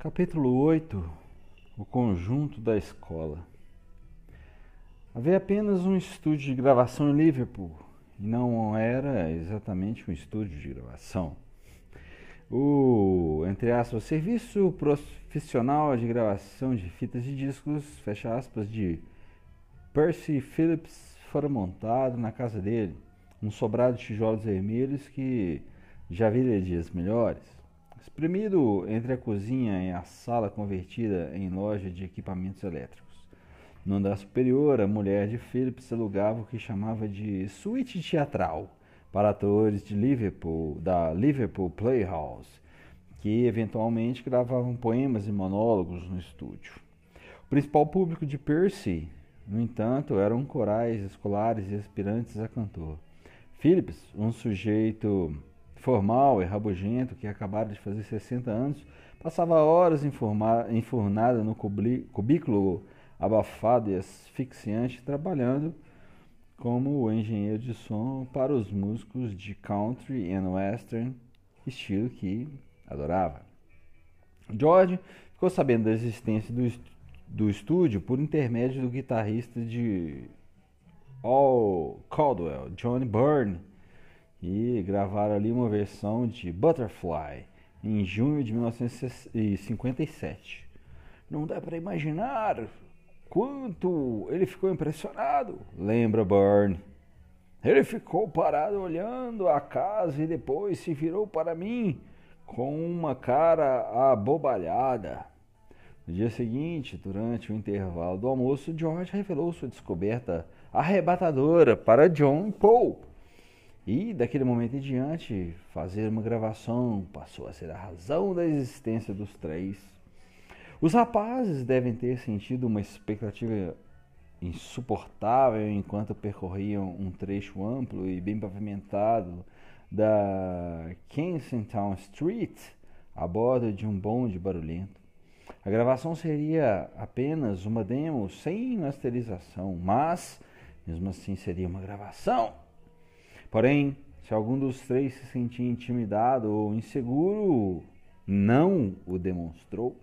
Capítulo 8 O conjunto da escola Havia apenas um estúdio de gravação em Liverpool e não era exatamente um estúdio de gravação. O, entre aspas, serviço profissional de gravação de fitas de discos, fecha aspas, de Percy Phillips fora montado na casa dele, um sobrado de tijolos vermelhos que já viria dias melhores. Espremido entre a cozinha e a sala convertida em loja de equipamentos elétricos. No andar superior, a mulher de Phillips alugava o que chamava de suíte teatral para atores de Liverpool, da Liverpool Playhouse, que eventualmente gravavam poemas e monólogos no estúdio. O principal público de Percy, no entanto, eram corais escolares e aspirantes a cantor. Phillips, um sujeito formal e rabugento que acabara de fazer 60 anos, passava horas enfurnada no cubículo abafado e asfixiante trabalhando como engenheiro de som para os músicos de country and western, estilo que adorava. George ficou sabendo da existência do, do estúdio por intermédio do guitarrista de All Caldwell, Johnny Byrne, e gravaram ali uma versão de Butterfly em junho de 1957. Não dá para imaginar quanto ele ficou impressionado, lembra Byrne. Ele ficou parado olhando a casa e depois se virou para mim com uma cara abobalhada. No dia seguinte, durante o intervalo do almoço, George revelou sua descoberta arrebatadora para John Paul e daquele momento em diante, fazer uma gravação passou a ser a razão da existência dos três. Os rapazes devem ter sentido uma expectativa insuportável enquanto percorriam um trecho amplo e bem pavimentado da Kensington Street a bordo de um bonde barulhento. A gravação seria apenas uma demo sem masterização, mas mesmo assim seria uma gravação. Porém, se algum dos três se sentia intimidado ou inseguro, não o demonstrou.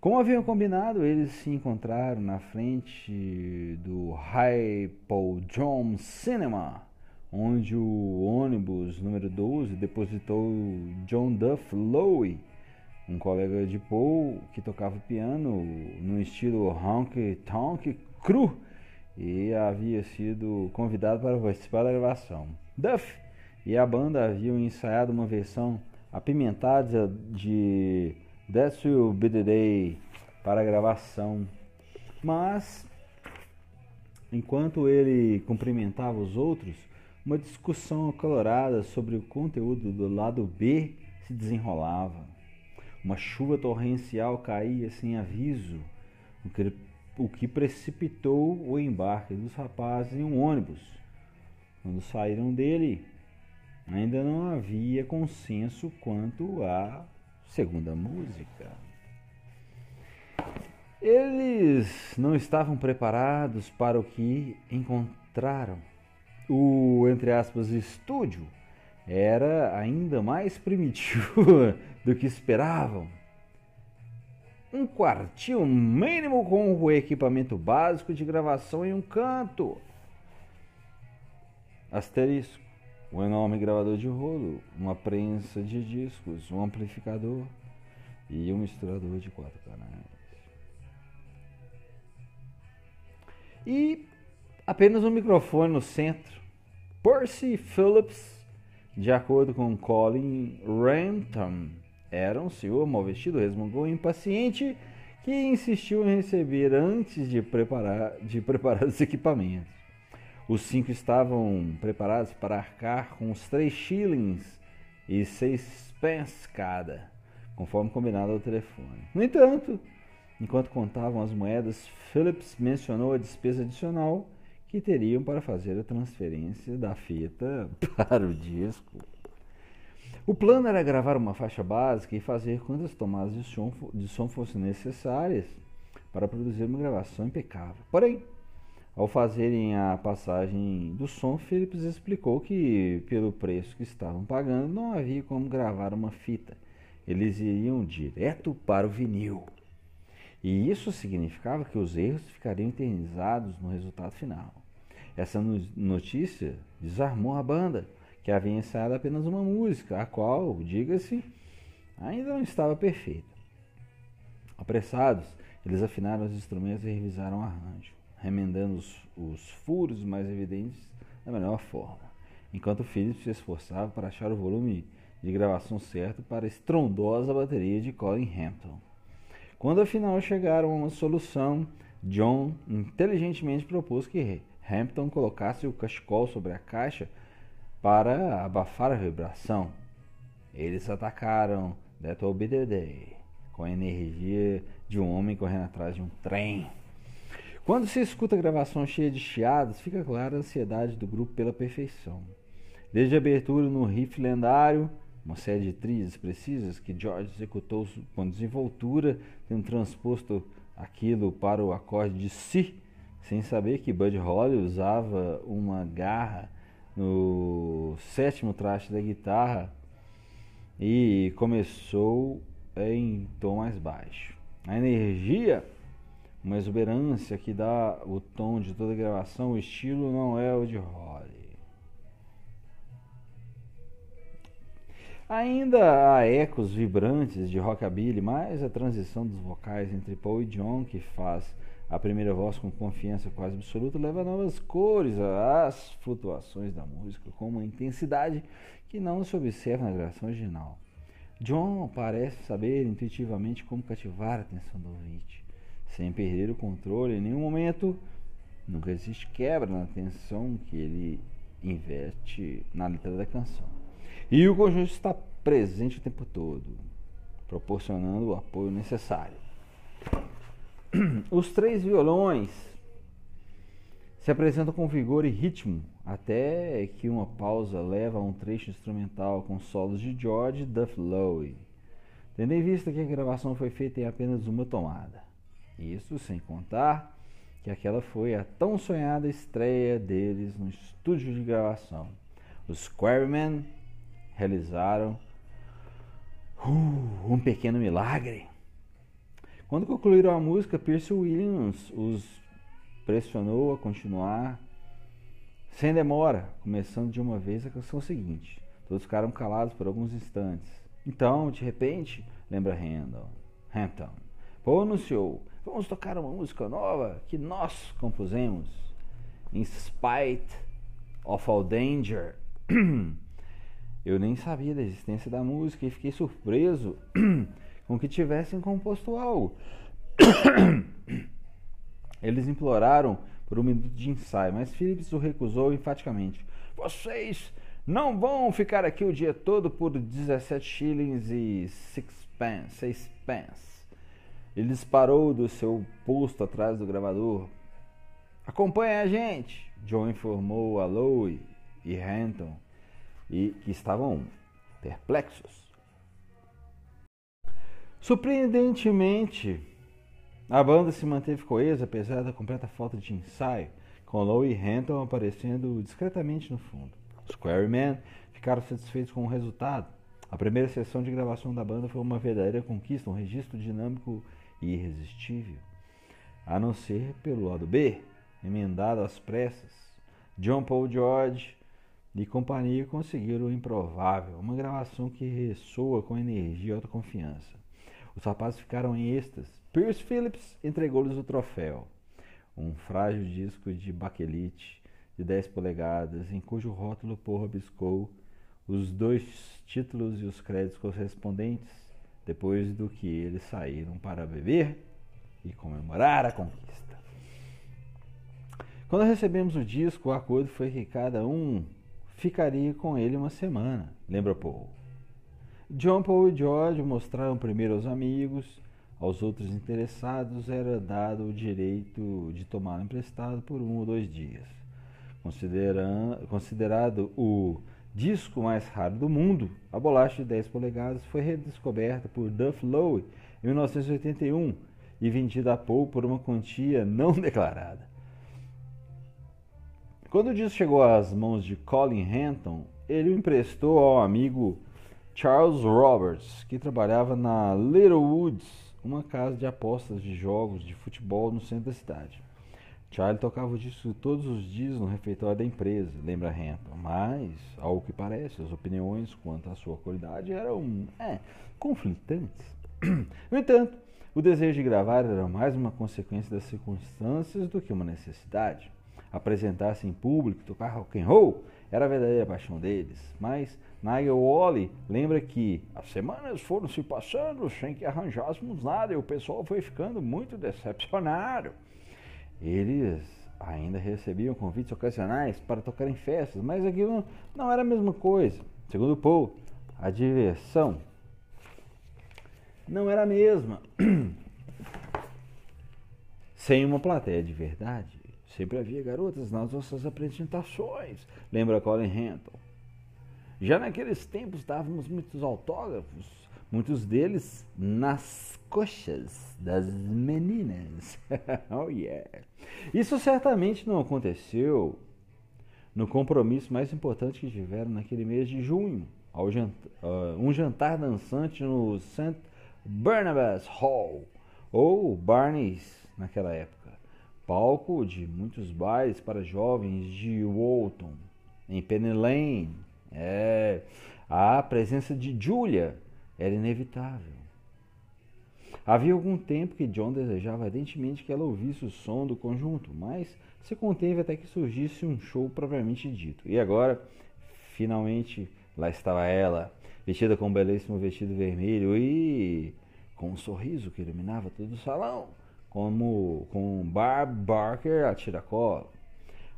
Como haviam combinado, eles se encontraram na frente do Hypodrome Cinema, onde o ônibus número 12 depositou John Duff Lowe, um colega de Paul que tocava piano no estilo honky tonk cru e havia sido convidado para participar da gravação. Duff e a banda haviam ensaiado uma versão apimentada de That Will Be The Day para a gravação, mas enquanto ele cumprimentava os outros, uma discussão acalorada sobre o conteúdo do lado B se desenrolava. Uma chuva torrencial caía sem aviso, o o que precipitou o embarque dos rapazes em um ônibus. Quando saíram dele, ainda não havia consenso quanto à segunda música. Eles não estavam preparados para o que encontraram. O, entre aspas, estúdio era ainda mais primitivo do que esperavam um quartinho mínimo com o equipamento básico de gravação em um canto. Asterisco. Um enorme gravador de rolo, uma prensa de discos, um amplificador e um misturador de quatro canais. E apenas um microfone no centro. Percy Phillips, de acordo com Colin Renton, era um senhor mal vestido, resmungou impaciente, que insistiu em receber antes de preparar, de preparar os equipamentos. Os cinco estavam preparados para arcar com os três shillings e seis pence cada, conforme combinado ao telefone. No entanto, enquanto contavam as moedas, Phillips mencionou a despesa adicional que teriam para fazer a transferência da fita para o disco. O plano era gravar uma faixa básica e fazer quantas tomadas de som, de som fossem necessárias para produzir uma gravação impecável. Porém, ao fazerem a passagem do som, Philips explicou que, pelo preço que estavam pagando, não havia como gravar uma fita eles iriam direto para o vinil. E isso significava que os erros ficariam eternizados no resultado final. Essa notícia desarmou a banda, que havia ensaiado apenas uma música, a qual, diga-se, ainda não estava perfeita. Apressados, eles afinaram os instrumentos e revisaram o arranjo, remendando os, os furos mais evidentes da melhor forma, enquanto Phillips se esforçava para achar o volume de gravação certo para a estrondosa bateria de Colin Hampton. Quando afinal chegaram a uma solução, John inteligentemente propôs que Hampton colocasse o cachecol sobre a caixa para abafar a vibração. Eles atacaram That Will Be The Day com a energia de um homem correndo atrás de um trem. Quando se escuta a gravação cheia de chiados, fica clara a ansiedade do grupo pela perfeição. Desde a abertura no riff lendário, uma série de trilhas precisas que George executou com desenvoltura, tendo transposto aquilo para o acorde de Si, sem saber que Bud Holly usava uma garra no sétimo traste da guitarra e começou em tom mais baixo. A energia, uma exuberância que dá o tom de toda a gravação, o estilo não é o de Holly. Ainda há ecos vibrantes de rockabilly, mas a transição dos vocais entre Paul e John, que faz a primeira voz com confiança quase absoluta, leva novas cores às flutuações da música, com uma intensidade que não se observa na gravação original. John parece saber intuitivamente como cativar a atenção do ouvinte, sem perder o controle em nenhum momento. Nunca existe quebra na atenção que ele investe na letra da canção. E o conjunto está presente o tempo todo, proporcionando o apoio necessário. Os três violões se apresentam com vigor e ritmo, até que uma pausa leva a um trecho instrumental com solos de George Duff Lowe, tendo em vista que a gravação foi feita em apenas uma tomada. Isso sem contar que aquela foi a tão sonhada estreia deles no estúdio de gravação. Os Quarrymen realizaram uh, um pequeno milagre. Quando concluíram a música, Percy Williams os pressionou a continuar sem demora, começando de uma vez a canção seguinte. Todos ficaram calados por alguns instantes. Então, de repente, lembra Handel, Hampton, Paul anunciou: Vamos tocar uma música nova que nós compusemos. In spite of all danger. Eu nem sabia da existência da música e fiquei surpreso com que tivessem composto algo. Eles imploraram por um minuto de ensaio, mas Phillips o recusou enfaticamente. Vocês não vão ficar aqui o dia todo por 17 shillings e 6 pence, 6 pence. Ele disparou do seu posto atrás do gravador. Acompanhe a gente, John informou a Lowe e Hampton e que estavam perplexos. Surpreendentemente, a banda se manteve coesa apesar da completa falta de ensaio, com Lowe e Hampton aparecendo discretamente no fundo. Os Quarrymen ficaram satisfeitos com o resultado. A primeira sessão de gravação da banda foi uma verdadeira conquista, um registro dinâmico e irresistível. A não ser pelo lado B, emendado às pressas. John Paul George e companhia conseguiram o improvável, uma gravação que ressoa com energia e autoconfiança. Os rapazes ficaram em êxtase. Pierce Phillips entregou-lhes o troféu, um frágil disco de baquelite de 10 polegadas, em cujo rótulo Paul rabiscou os dois títulos e os créditos correspondentes, depois do que eles saíram para beber e comemorar a conquista. Quando recebemos o disco, o acordo foi que cada um ficaria com ele uma semana, lembra Paul. John Paul e George mostraram primeiro aos amigos, aos outros interessados era dado o direito de tomá-lo emprestado por um ou dois dias. Considerado o disco mais raro do mundo, a bolacha de 10 polegadas foi redescoberta por Duff Lowe em 1981 e vendida a Paul por uma quantia não declarada. Quando o disco chegou às mãos de Colin Hanton, ele o emprestou ao amigo Charles Roberts, que trabalhava na Little Woods, uma casa de apostas de jogos de futebol no centro da cidade. Charlie tocava o disco todos os dias no refeitório da empresa, lembra Hampton, mas, ao que parece, as opiniões quanto à sua qualidade eram é, conflitantes. No entanto, o desejo de gravar era mais uma consequência das circunstâncias do que uma necessidade. Apresentar-se em público, tocar rock and roll, era a verdadeira paixão deles. Mas Nigel Wally lembra que as semanas foram se passando sem que arranjássemos nada e o pessoal foi ficando muito decepcionado. Eles ainda recebiam convites ocasionais para tocar em festas, mas aquilo não era a mesma coisa. Segundo Paul, a diversão não era a mesma. Sem uma plateia de verdade. Sempre havia garotas nas nossas apresentações, lembra Colin Hampton. Já naqueles tempos dávamos muitos autógrafos, muitos deles nas coxas das meninas. oh yeah. Isso certamente não aconteceu no compromisso mais importante que tiveram naquele mês de junho, uh, um jantar dançante no St. Barnabas Hall, ou Barney's naquela época, palco de muitos bailes para jovens de Walton, em Penny Lane. É, a presença de Julia era inevitável. Havia algum tempo que John desejava ardentemente que ela ouvisse o som do conjunto, mas se conteve até que surgisse um show propriamente dito. E agora, finalmente, lá estava ela, vestida com um belíssimo vestido vermelho e com um sorriso que iluminava todo o salão, como com Barb Barker a tiracolo.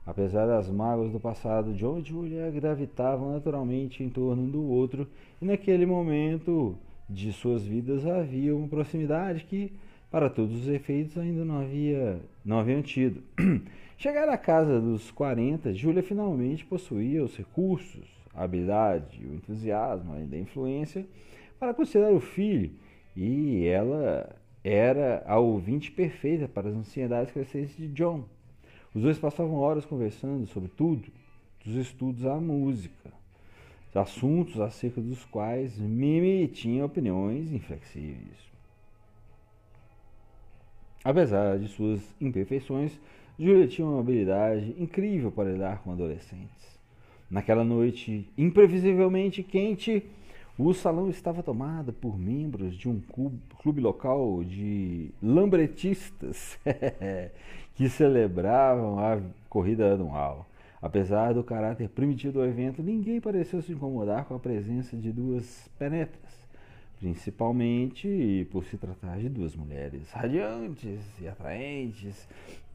Apesar das mágoas do passado, John e Julia gravitavam naturalmente em torno do outro, e naquele momento de suas vidas havia uma proximidade que, para todos os efeitos, ainda não havia não haviam tido. Chegar à casa dos 40, Julia finalmente possuía os recursos, a habilidade, o entusiasmo, ainda a influência para considerar o filho, e ela era a ouvinte perfeita para as ansiedades crescentes de John. Os dois passavam horas conversando sobre tudo, dos estudos à música, assuntos acerca dos quais Mimi tinha opiniões inflexíveis. Apesar de suas imperfeições, Julia tinha uma habilidade incrível para lidar com adolescentes. Naquela noite imprevisivelmente quente, o salão estava tomado por membros de um clube local de lambretistas que celebravam a corrida anual. Apesar do caráter primitivo do evento, ninguém pareceu se incomodar com a presença de duas penetras, principalmente por se tratar de duas mulheres radiantes e atraentes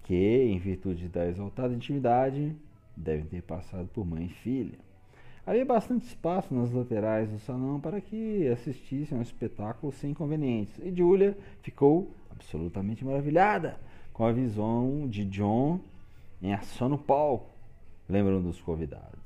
que, em virtude da exaltada intimidade, devem ter passado por mãe e filha. Havia bastante espaço nas laterais do salão para que assistissem ao espetáculo sem inconvenientes, e Julia ficou absolutamente maravilhada com a visão de John em ação no palco lembram dos convidados.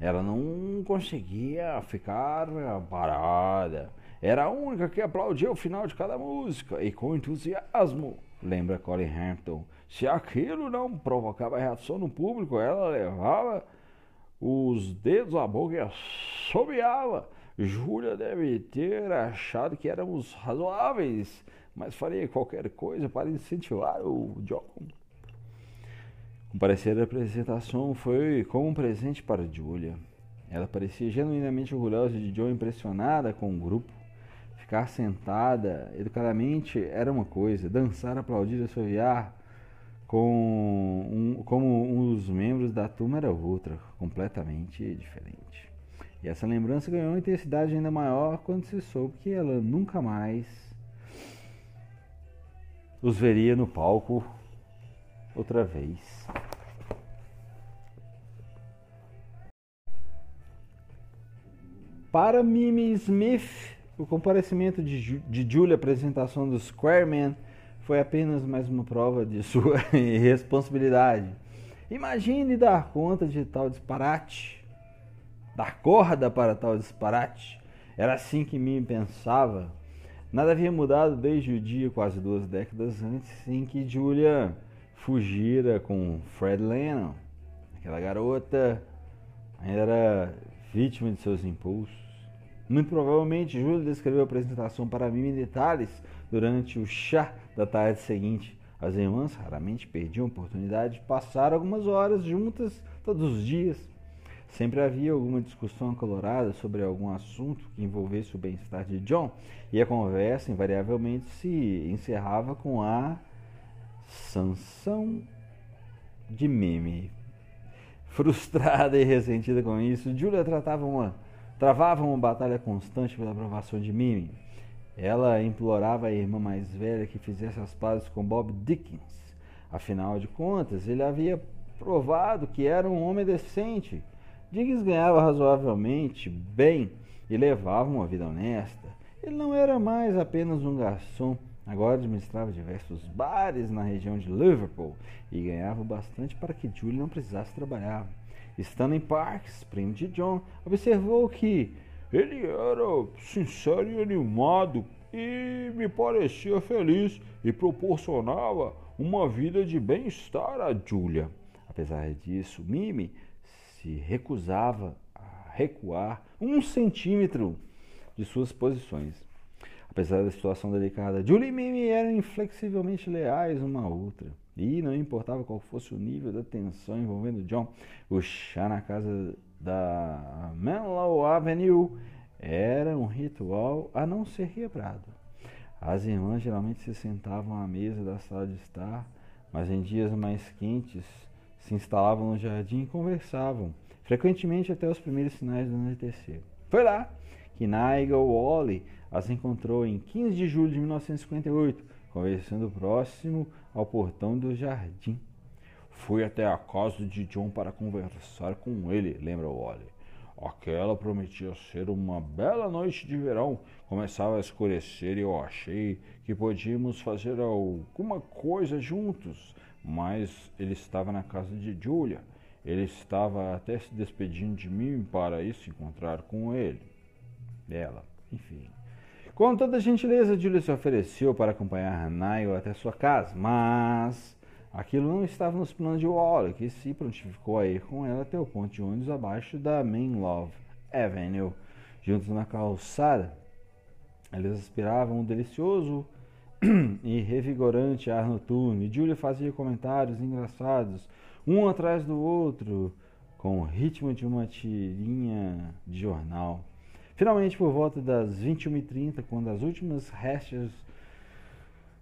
Ela não conseguia ficar parada. Era a única que aplaudia o final de cada música e com entusiasmo, lembra Colin Hampton. Se aquilo não provocava reação no público, ela levava os dedos à boca e assobiava. Júlia deve ter achado que éramos razoáveis, mas faria qualquer coisa para incentivar o John. Comparecer à apresentação foi como um presente para Julia. Ela parecia genuinamente orgulhosa de Joe, impressionada com o grupo. Ficar sentada educadamente era uma coisa, dançar, aplaudir, assoviar com um, como um dos membros da turma era outra, completamente diferente. E essa lembrança ganhou uma intensidade ainda maior quando se soube que ela nunca mais os veria no palco outra vez. Para Mimi Smith, o comparecimento de, de Julia à apresentação do Squareman foi apenas mais uma prova de sua irresponsabilidade. Imagine dar conta de tal disparate, dar corda para tal disparate. Era assim que Mimi pensava. Nada havia mudado desde o dia, quase duas décadas antes, em que Julia fugira com Fred Lennon. Aquela garota era vítima de seus impulsos. Muito provavelmente, Júlia descreveu a apresentação para mim em detalhes durante o chá da tarde seguinte. As irmãs raramente perdiam a oportunidade de passar algumas horas juntas todos os dias. Sempre havia alguma discussão acalorada sobre algum assunto que envolvesse o bem-estar de John, e a conversa invariavelmente se encerrava com a sanção de Mimi. Frustrada e ressentida com isso, Julia tratava uma, travava uma batalha constante pela aprovação de Mimi. Ela implorava à irmã mais velha que fizesse as pazes com Bob Dickens. Afinal de contas, ele havia provado que era um homem decente. Dickens ganhava razoavelmente bem e levava uma vida honesta. Ele não era mais apenas um garçom, agora administrava diversos bares na região de Liverpool e ganhava bastante para que Julie não precisasse trabalhar. Stanley Parks, primo de John, observou que ele era sincero e animado e me parecia feliz e proporcionava uma vida de bem-estar a Julia. Apesar disso, Mimi se recusava a recuar um centímetro de suas posições. Apesar da situação delicada, Julie e Mimi eram inflexivelmente leais uma à outra. E não importava qual fosse o nível da tensão envolvendo John, o chá na casa da Menlo Avenue era um ritual a não ser quebrado. As irmãs geralmente se sentavam à mesa da sala de estar, mas em dias mais quentes se instalavam no jardim e conversavam, frequentemente até os primeiros sinais do anoitecer. Foi lá que Nigel Wally as encontrou em 15 de julho de 1958, conversando próximo ao portão do jardim. Fui até a casa de John para conversar com ele, lembra Wally. Aquela prometia ser uma bela noite de verão. Começava a escurecer e eu achei que podíamos fazer alguma coisa juntos. Mas ele estava na casa de Julia. Ele estava até se despedindo de mim para ir se encontrar com ele. Ela, enfim. Com toda gentileza, Julia se ofereceu para acompanhar Niall até sua casa, mas Aquilo não estava nos planos de Waller, que se prontificou a ir com ela até o ponto de ônibus abaixo da Main Love Avenue. Juntos na calçada, eles aspiravam um delicioso e revigorante ar noturno, e Julia fazia comentários engraçados, um atrás do outro, com o ritmo de uma tirinha de jornal. Finalmente, por volta das 21h30, quando as últimas restas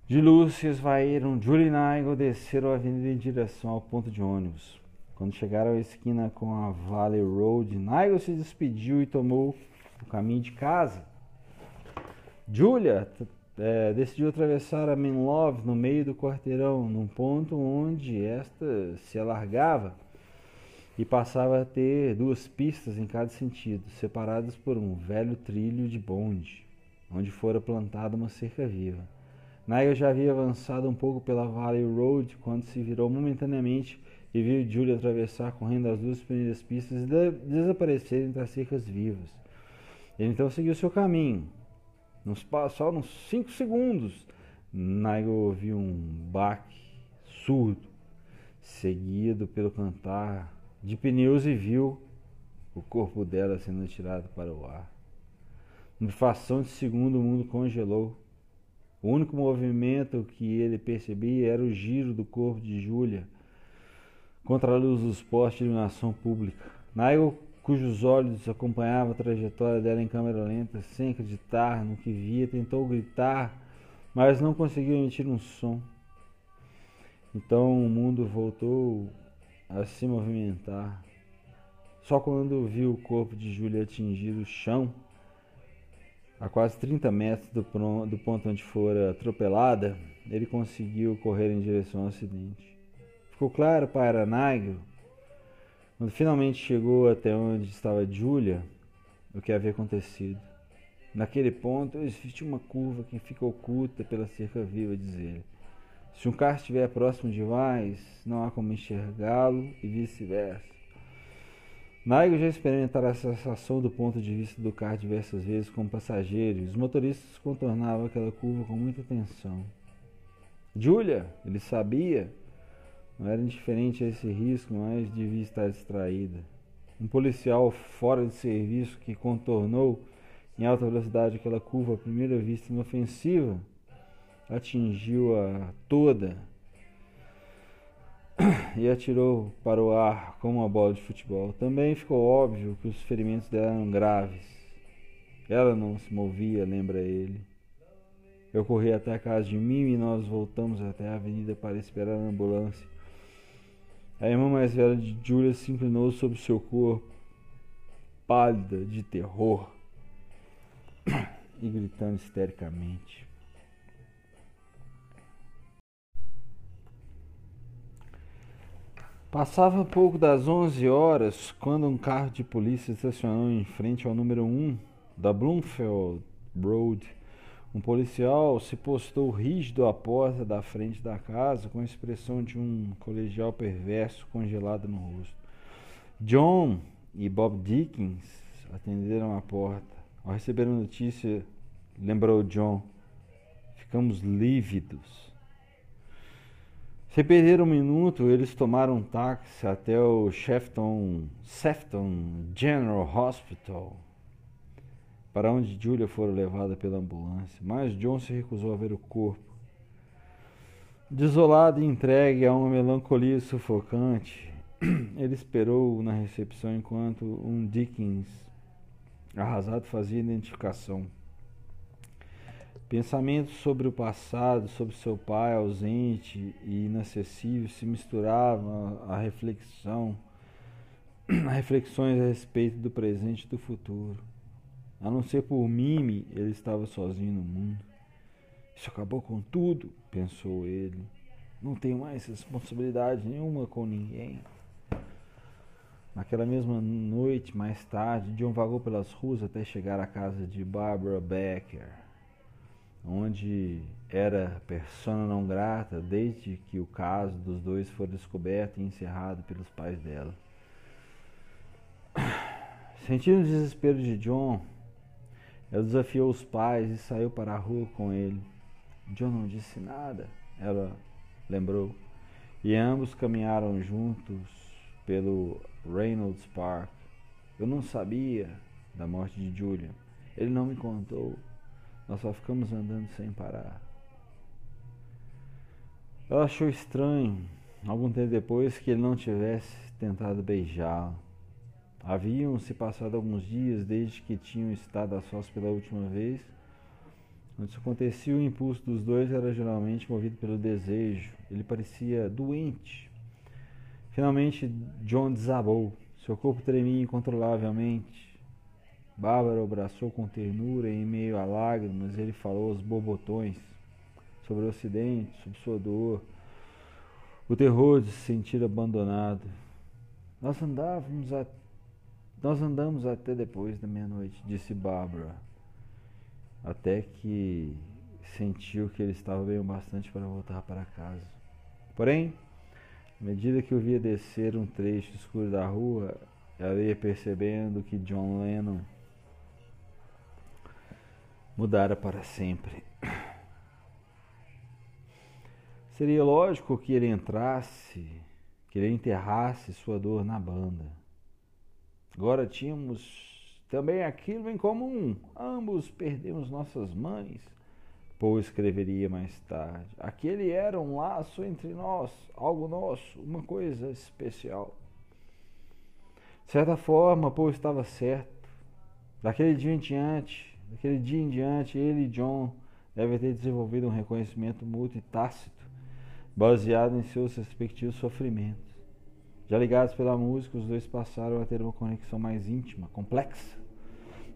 de Lúcia esvaíram Julie e Nigel desceram a avenida em direção ao ponto de ônibus. Quando chegaram à esquina com a Valley Road, Nigel se despediu e tomou o caminho de casa. Julia é, decidiu atravessar a Main Love no meio do quarteirão, num ponto onde esta se alargava e passava a ter duas pistas em cada sentido, separadas por um velho trilho de bonde, onde fora plantada uma cerca viva. Nigel já havia avançado um pouco pela Valley Road quando se virou momentaneamente e viu Julie atravessar correndo as duas primeiras pistas e de desaparecer entre as cercas vivas. Ele então seguiu seu caminho. Nos, só nos cinco segundos, Nigel ouviu um baque surdo, seguido pelo cantar de pneus e viu o corpo dela sendo tirado para o ar. Numa fração de segundo, o mundo congelou o único movimento que ele percebia era o giro do corpo de Júlia contra a luz dos postes de iluminação pública. Nigel, cujos olhos acompanhavam a trajetória dela em câmera lenta, sem acreditar no que via, tentou gritar, mas não conseguiu emitir um som. Então o mundo voltou a se movimentar. Só quando viu o corpo de Júlia atingir o chão a quase 30 metros do, do ponto onde fora atropelada, ele conseguiu correr em direção ao acidente. Ficou claro para Nigel, quando finalmente chegou até onde estava Julia, o que havia acontecido. Naquele ponto, existe uma curva que fica oculta pela cerca viva, diz ele. Se um carro estiver próximo demais, não há como enxergá-lo e vice-versa. Nigel já experimentara a sensação do ponto de vista do carro diversas vezes como passageiro, os motoristas contornavam aquela curva com muita atenção. Julia, ele sabia, não era indiferente a esse risco, mas devia estar distraída. Um policial fora de serviço que contornou em alta velocidade aquela curva à primeira vista inofensiva atingiu-a toda e atirou para o ar como uma bola de futebol. Também ficou óbvio que os ferimentos dela eram graves. Ela não se movia, lembra ele. Eu corri até a casa de mim e nós voltamos até a avenida para esperar a ambulância. A irmã mais velha de Julia se inclinou sobre seu corpo, pálida de terror e gritando histericamente. Passava pouco das 11 horas quando um carro de polícia estacionou em frente ao número 1 da Bloomfield Road. Um policial se postou rígido à porta da frente da casa com a expressão de um colegial perverso congelado no rosto. John e Bob Dickens atenderam a porta. Ao receber a notícia, lembrou John, ficamos lívidos. Sem perder um minuto, eles tomaram um táxi até o Shefton, Sefton General Hospital, para onde Julia fora levada pela ambulância. Mas John se recusou a ver o corpo. Desolado e entregue a uma melancolia sufocante, ele esperou na recepção enquanto um Dickens arrasado fazia identificação. Pensamentos sobre o passado, sobre seu pai ausente e inacessível se misturavam à reflexão, a reflexões a respeito do presente e do futuro. A não ser por Mimi, ele estava sozinho no mundo. Isso acabou com tudo, pensou ele. Não tenho mais responsabilidade nenhuma com ninguém. Naquela mesma noite, mais tarde, John vagou pelas ruas até chegar à casa de Barbara Becker onde era persona não grata desde que o caso dos dois foi descoberto e encerrado pelos pais dela. Sentindo o desespero de John, ela desafiou os pais e saiu para a rua com ele. John não disse nada, ela lembrou, e ambos caminharam juntos pelo Reynolds Park. Eu não sabia da morte de Julia. Ele não me contou. Nós só ficamos andando sem parar. Ela achou estranho, algum tempo depois, que ele não tivesse tentado beijá-la. Haviam se passado alguns dias desde que tinham estado a sós pela última vez. Quando isso acontecia, o impulso dos dois era geralmente movido pelo desejo. Ele parecia doente. Finalmente, John desabou. Seu corpo tremia incontrolavelmente. Bárbara o abraçou com ternura e em meio a lágrimas ele falou aos bobotões sobre o acidente, sobre sua dor, o terror de se sentir abandonado. Nós andávamos a... nós andamos até depois da meia-noite, disse Bárbara, até que sentiu que ele estava bem o bastante para voltar para casa. Porém, à medida que o via descer um trecho escuro da rua, ela ia percebendo que John Lennon mudara para sempre. Seria lógico que ele entrasse, que ele enterrasse sua dor na banda. Agora tínhamos também aquilo em comum. Ambos perdemos nossas mães. Poe escreveria mais tarde. Aquele era um laço entre nós, algo nosso, uma coisa especial. De certa forma, Poe estava certo. Daquele dia em diante, Daquele dia em diante, ele e John devem ter desenvolvido um reconhecimento mútuo e tácito, baseado em seus respectivos sofrimentos. Já ligados pela música, os dois passaram a ter uma conexão mais íntima, complexa.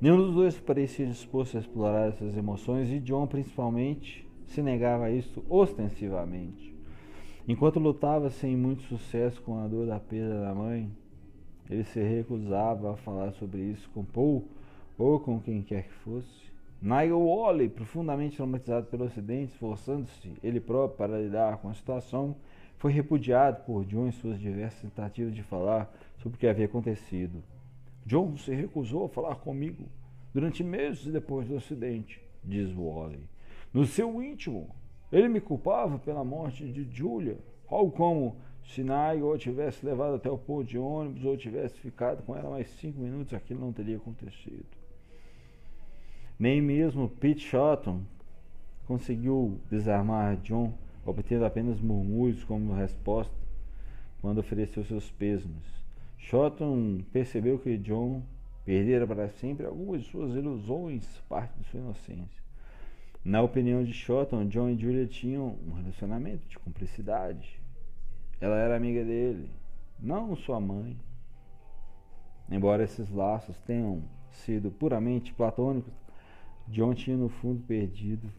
Nenhum dos dois parecia disposto a explorar essas emoções e John, principalmente, se negava a isso ostensivamente. Enquanto lutava sem muito sucesso com a dor da perda da mãe, ele se recusava a falar sobre isso com Paul ou com quem quer que fosse. Nigel Wally, profundamente traumatizado pelo acidente, esforçando-se ele próprio para lidar com a situação, foi repudiado por John em suas diversas tentativas de falar sobre o que havia acontecido. John se recusou a falar comigo durante meses depois do acidente, diz Wally. No seu íntimo, ele me culpava pela morte de Julia, algo como se Nigel tivesse levado até o ponto de ônibus ou tivesse ficado com ela mais cinco minutos, aquilo não teria acontecido. Nem mesmo Pete Shotton conseguiu desarmar John, obtendo apenas murmúrios como resposta quando ofereceu seus pêsames. Shotton percebeu que John perdera para sempre algumas de suas ilusões, parte de sua inocência. Na opinião de Shotton, John e Julia tinham um relacionamento de cumplicidade. Ela era amiga dele, não sua mãe. Embora esses laços tenham sido puramente platônicos, John tinha no fundo perdido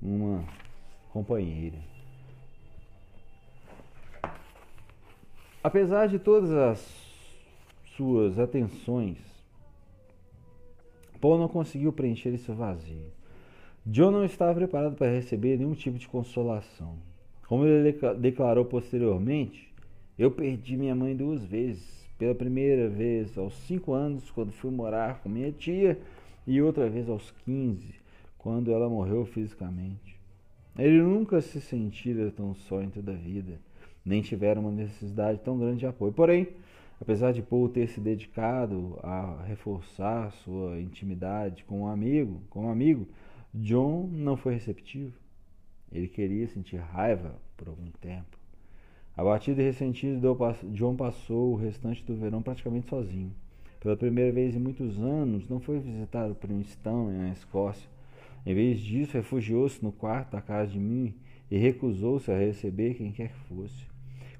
uma companheira. Apesar de todas as suas atenções, Paul não conseguiu preencher esse vazio. John não estava preparado para receber nenhum tipo de consolação. Como ele declarou posteriormente, eu perdi minha mãe duas vezes. Pela primeira vez aos cinco anos, quando fui morar com minha tia, e outra vez aos 15, quando ela morreu fisicamente. Ele nunca se sentira tão só em toda a vida, nem tivera uma necessidade tão grande de apoio. Porém, apesar de Paul ter se dedicado a reforçar sua intimidade com um amigo, com um amigo, John não foi receptivo. Ele queria sentir raiva por algum tempo. Abatido e ressentido, John passou o restante do verão praticamente sozinho. Pela primeira vez em muitos anos, não foi visitar o Princeton na Escócia. Em vez disso, refugiou-se no quarto da casa de mim e recusou-se a receber quem quer que fosse.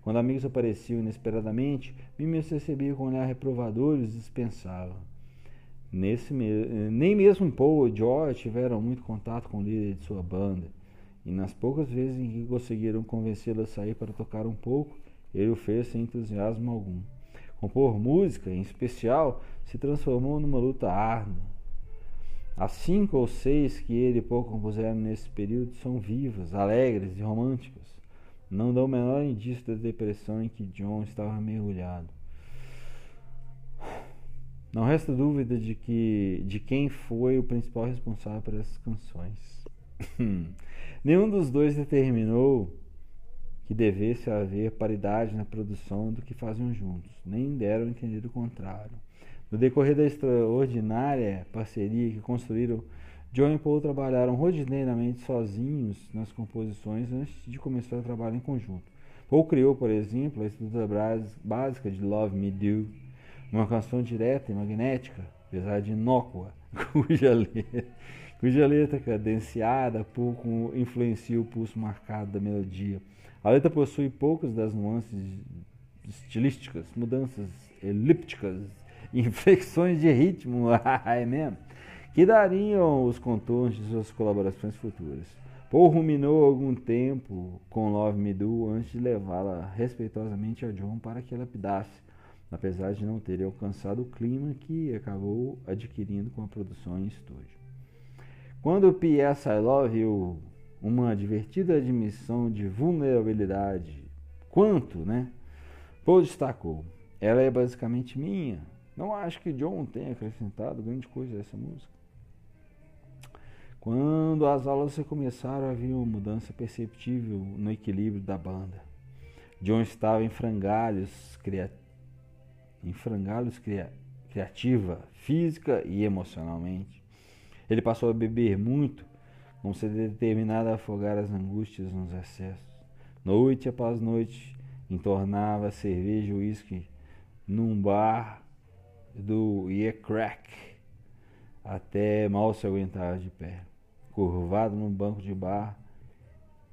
Quando amigos apareciam inesperadamente, os recebia com um olhar reprovador e os dispensava. Nesse me... Nem mesmo Paul e George tiveram muito contato com o líder de sua banda. E nas poucas vezes em que conseguiram convencê-lo a sair para tocar um pouco, ele o fez sem entusiasmo algum. Compor música, em especial, se transformou numa luta árdua. As cinco ou seis que ele e Paul compuseram nesse período são vivas, alegres e românticas. Não dão o menor indício da depressão em que John estava mergulhado. Não resta dúvida de que de quem foi o principal responsável por essas canções. Nenhum dos dois determinou que devesse haver paridade na produção do que faziam juntos, nem deram a entender o contrário. No decorrer da extraordinária parceria que construíram, John e Paul trabalharam rotineiramente sozinhos nas composições antes de começar a trabalhar em conjunto. Paul criou, por exemplo, a estrutura básica de Love Me Do, uma canção direta e magnética, apesar de inócua, cuja letra cuja letra cadenciada pouco influencia o pulso marcado da melodia. A letra possui poucas das nuances estilísticas, mudanças elípticas, inflexões de ritmo, é mesmo, que dariam os contornos de suas colaborações futuras. Paul ruminou algum tempo com Love Me Do antes de levá-la respeitosamente a John para que lapidasse, apesar de não ter alcançado o clima que acabou adquirindo com a produção em estúdio. Quando P.S. I Love You, uma divertida admissão de vulnerabilidade, quanto, né? Paul destacou, ela é basicamente minha. Não acho que John tenha acrescentado grande coisa a essa música. Quando as aulas começaram, havia uma mudança perceptível no equilíbrio da banda. John estava em frangalhos, cria... em frangalhos cria... criativa, física e emocionalmente. Ele passou a beber muito, como se determinado a afogar as angústias nos excessos. Noite após noite, entornava cerveja e uísque num bar do Yeah Crack, até mal se aguentar de pé. Curvado num banco de bar,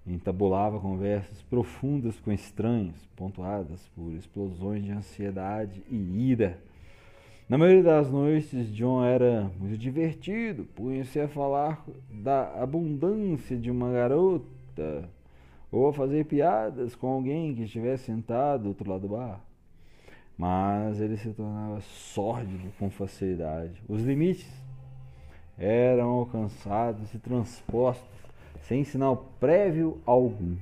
entabulava conversas profundas com estranhos, pontuadas por explosões de ansiedade e ira na maioria das noites, John era muito divertido, punha-se a falar da abundância de uma garota ou a fazer piadas com alguém que estivesse sentado do outro lado do bar. Mas ele se tornava sórdido com facilidade. Os limites eram alcançados e transpostos sem sinal prévio algum.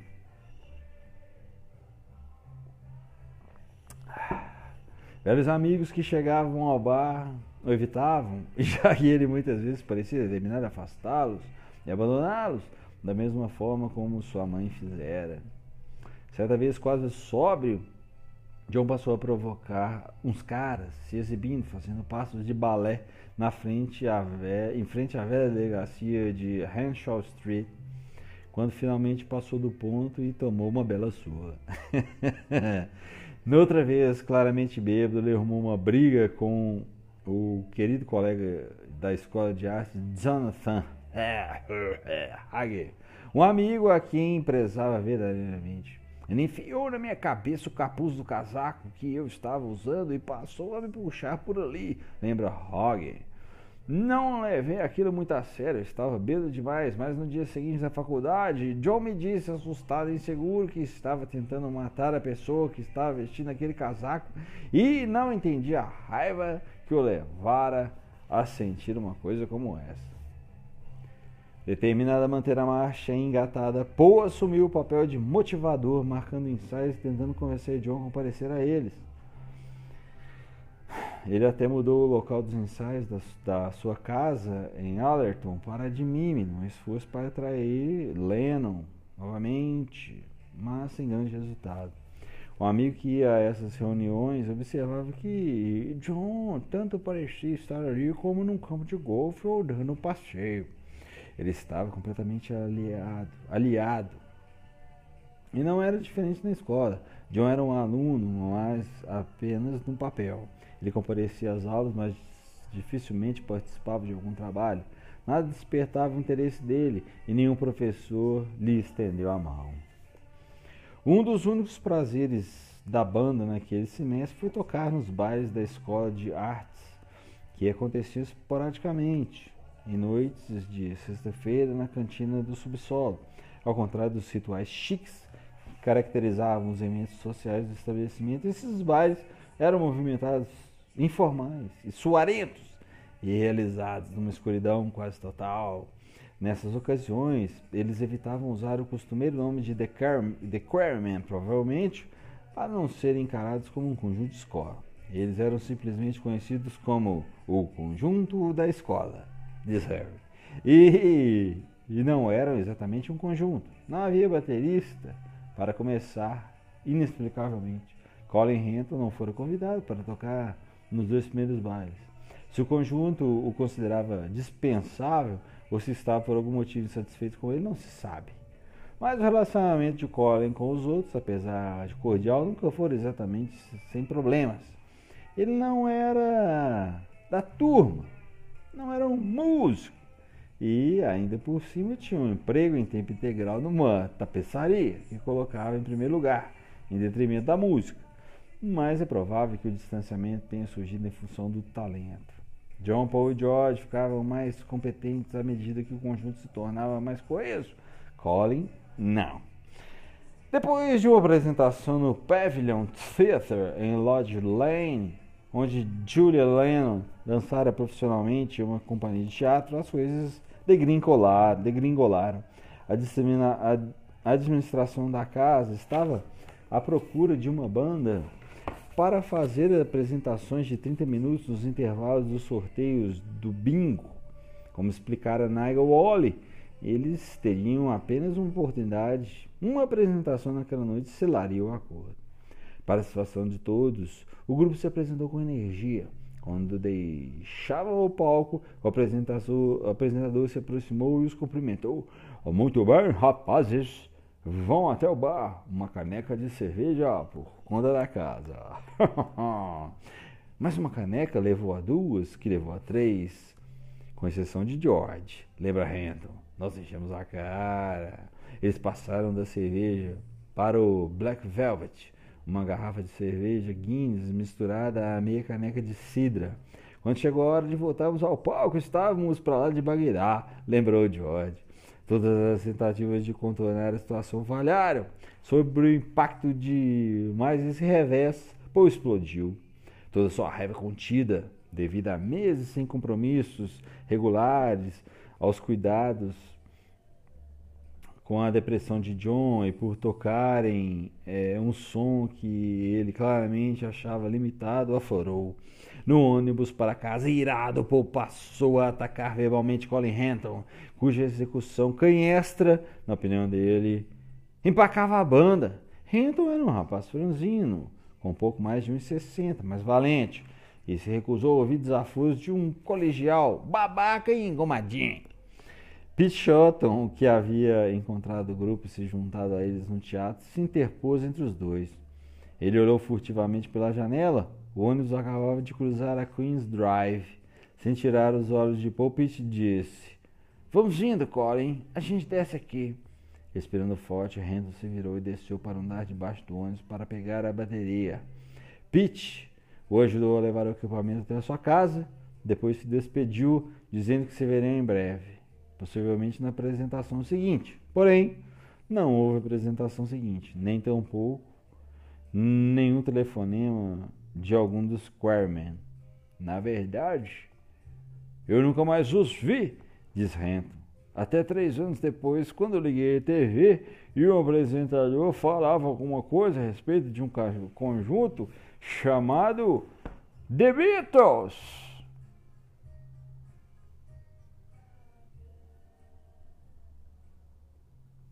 Velhos amigos que chegavam ao bar o evitavam, já que ele muitas vezes parecia determinado a afastá-los e abandoná-los, da mesma forma como sua mãe fizera. Certa vez, quase sóbrio, John passou a provocar uns caras se exibindo, fazendo passos de balé na frente a em frente à velha delegacia de Henshaw Street, quando finalmente passou do ponto e tomou uma bela surra. Noutra vez, claramente bêbado, ele arrumou uma briga com o querido colega da escola de arte, Jonathan Hager, um amigo a quem prezava verdadeiramente. Ele enfiou na minha cabeça o capuz do casaco que eu estava usando e passou a me puxar por ali, lembra Hogg. Não levei aquilo muito a sério, estava bêbado demais, mas no dia seguinte na faculdade, John me disse, assustado e inseguro, que estava tentando matar a pessoa que estava vestindo aquele casaco e não entendi a raiva que o levara a sentir uma coisa como essa. Determinada a manter a marcha engatada, Poe assumiu o papel de motivador, marcando ensaios e tentando convencer John a comparecer a eles. Ele até mudou o local dos ensaios da, da sua casa em Allerton para de Mime, num esforço para atrair Lennon novamente, mas sem grande resultado. Um amigo que ia a essas reuniões observava que John tanto parecia estar ali como num campo de golfe ou dando um passeio. Ele estava completamente aliado, aliado. E não era diferente na escola. John era um aluno, mas apenas no papel. Ele comparecia às aulas, mas dificilmente participava de algum trabalho. Nada despertava o interesse dele e nenhum professor lhe estendeu a mão. Um dos únicos prazeres da banda naquele semestre foi tocar nos bailes da escola de artes, que acontecia esporadicamente em noites de sexta-feira na cantina do subsolo, ao contrário dos rituais chiques que caracterizavam os eventos sociais do estabelecimento. Esses bailes eram movimentados, informais e suarentos e realizados numa escuridão quase total. Nessas ocasiões, eles evitavam usar o costumeiro nome de The, Quarrymen, provavelmente para não serem encarados como um conjunto de escola. Eles eram simplesmente conhecidos como o conjunto da escola diz Harry. E, e não eram exatamente um conjunto. Não havia baterista para começar, inexplicavelmente. Colin Henton não fora convidado para tocar nos dois primeiros bailes. Se o conjunto o considerava dispensável ou se estava por algum motivo insatisfeito com ele, não se sabe. Mas o relacionamento de Colin com os outros, apesar de cordial, nunca foi exatamente sem problemas. Ele não era da turma, não era um músico. E ainda por cima tinha um emprego em tempo integral numa tapeçaria, que colocava em primeiro lugar, em detrimento da música. Mas é provável que o distanciamento tenha surgido em função do talento. John Paul e George ficavam mais competentes à medida que o conjunto se tornava mais coeso. Colin, não. Depois de uma apresentação no Pavilion Theatre em Lodge Lane, onde Julia Lennon dançara profissionalmente uma companhia de teatro, as coisas degringolaram. degringolaram. A, a administração da casa estava à procura de uma banda para fazer apresentações de 30 minutos nos intervalos dos sorteios do bingo. Como explicara Nigel Wally, eles teriam apenas uma oportunidade, uma apresentação naquela noite selaria o acordo. Para a satisfação de todos, o grupo se apresentou com energia. Quando deixavam o palco, o apresentador, se aproximou e os cumprimentou. Muito bem, rapazes, vão até o bar. Uma caneca de cerveja por conta da casa. Mas uma caneca levou a duas, que levou a três, com exceção de George. Lembra, Renton? Nós enchemos a cara. Eles passaram da cerveja para o Black Velvet uma garrafa de cerveja Guinness misturada a meia caneca de cidra. Quando chegou a hora de voltarmos ao palco, estávamos para lá de Bagirá, lembrou George. Todas as tentativas de contornar a situação falharam. Sobre o impacto de mais esse revés, Paul explodiu. Toda sua raiva contida, devido a meses sem compromissos regulares, aos cuidados com a depressão de John e por tocarem é, um som que ele claramente achava limitado, aflorou. No ônibus para casa, irado, Paul passou a atacar verbalmente Colin Henton, cuja execução canhestra, na opinião dele, empacava a banda. Henton era um rapaz franzino, com pouco mais de 1,60, mas valente, e se recusou a ouvir desafios de um colegial babaca e engomadinho. Pete Shotton, que havia encontrado o grupo e se juntado a eles no teatro, se interpôs entre os dois. Ele olhou furtivamente pela janela. O ônibus acabava de cruzar a Queen's Drive. Sem tirar os olhos de Pete disse: Vamos indo, Colin. A gente desce aqui. Respirando forte, Renton se virou e desceu para andar debaixo do ônibus para pegar a bateria. Pete o ajudou a levar o equipamento até a sua casa, depois se despediu, dizendo que se veria em breve, possivelmente na apresentação seguinte. Porém, não houve apresentação seguinte, nem tampouco nenhum telefonema de algum dos Squaremen. Na verdade, eu nunca mais os vi, diz Renton. Até três anos depois, quando eu liguei a TV e o apresentador falava alguma coisa a respeito de um conjunto chamado The Beatles.